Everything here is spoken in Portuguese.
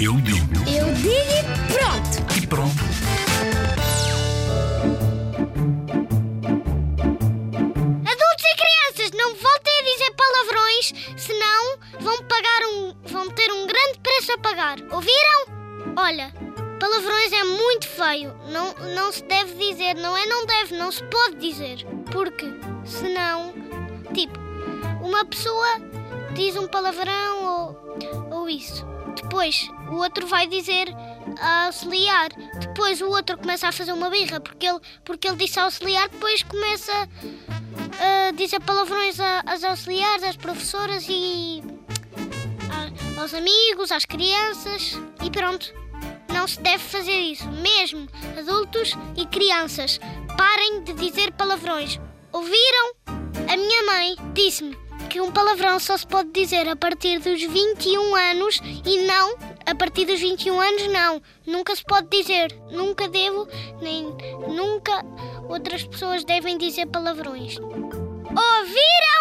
Eu digo Eu digo e pronto! e pronto. Adultos e crianças, não voltem a dizer palavrões, senão vão pagar um. vão ter um grande preço a pagar. Ouviram? Olha, palavrões é muito feio. Não, não se deve dizer, não é não deve, não se pode dizer. Porque senão, tipo, uma pessoa diz um palavrão ou, ou isso. Depois o outro vai dizer auxiliar. Depois o outro começa a fazer uma birra porque ele, porque ele disse auxiliar, depois começa a dizer palavrões às auxiliares, às professoras e aos amigos, às crianças e pronto. Não se deve fazer isso. Mesmo adultos e crianças, parem de dizer palavrões. Ouviram? A minha mãe disse-me que um palavrão só se pode dizer a partir dos 21 anos e não a partir dos 21 anos não. Nunca se pode dizer. Nunca devo, nem nunca outras pessoas devem dizer palavrões. Ouviram?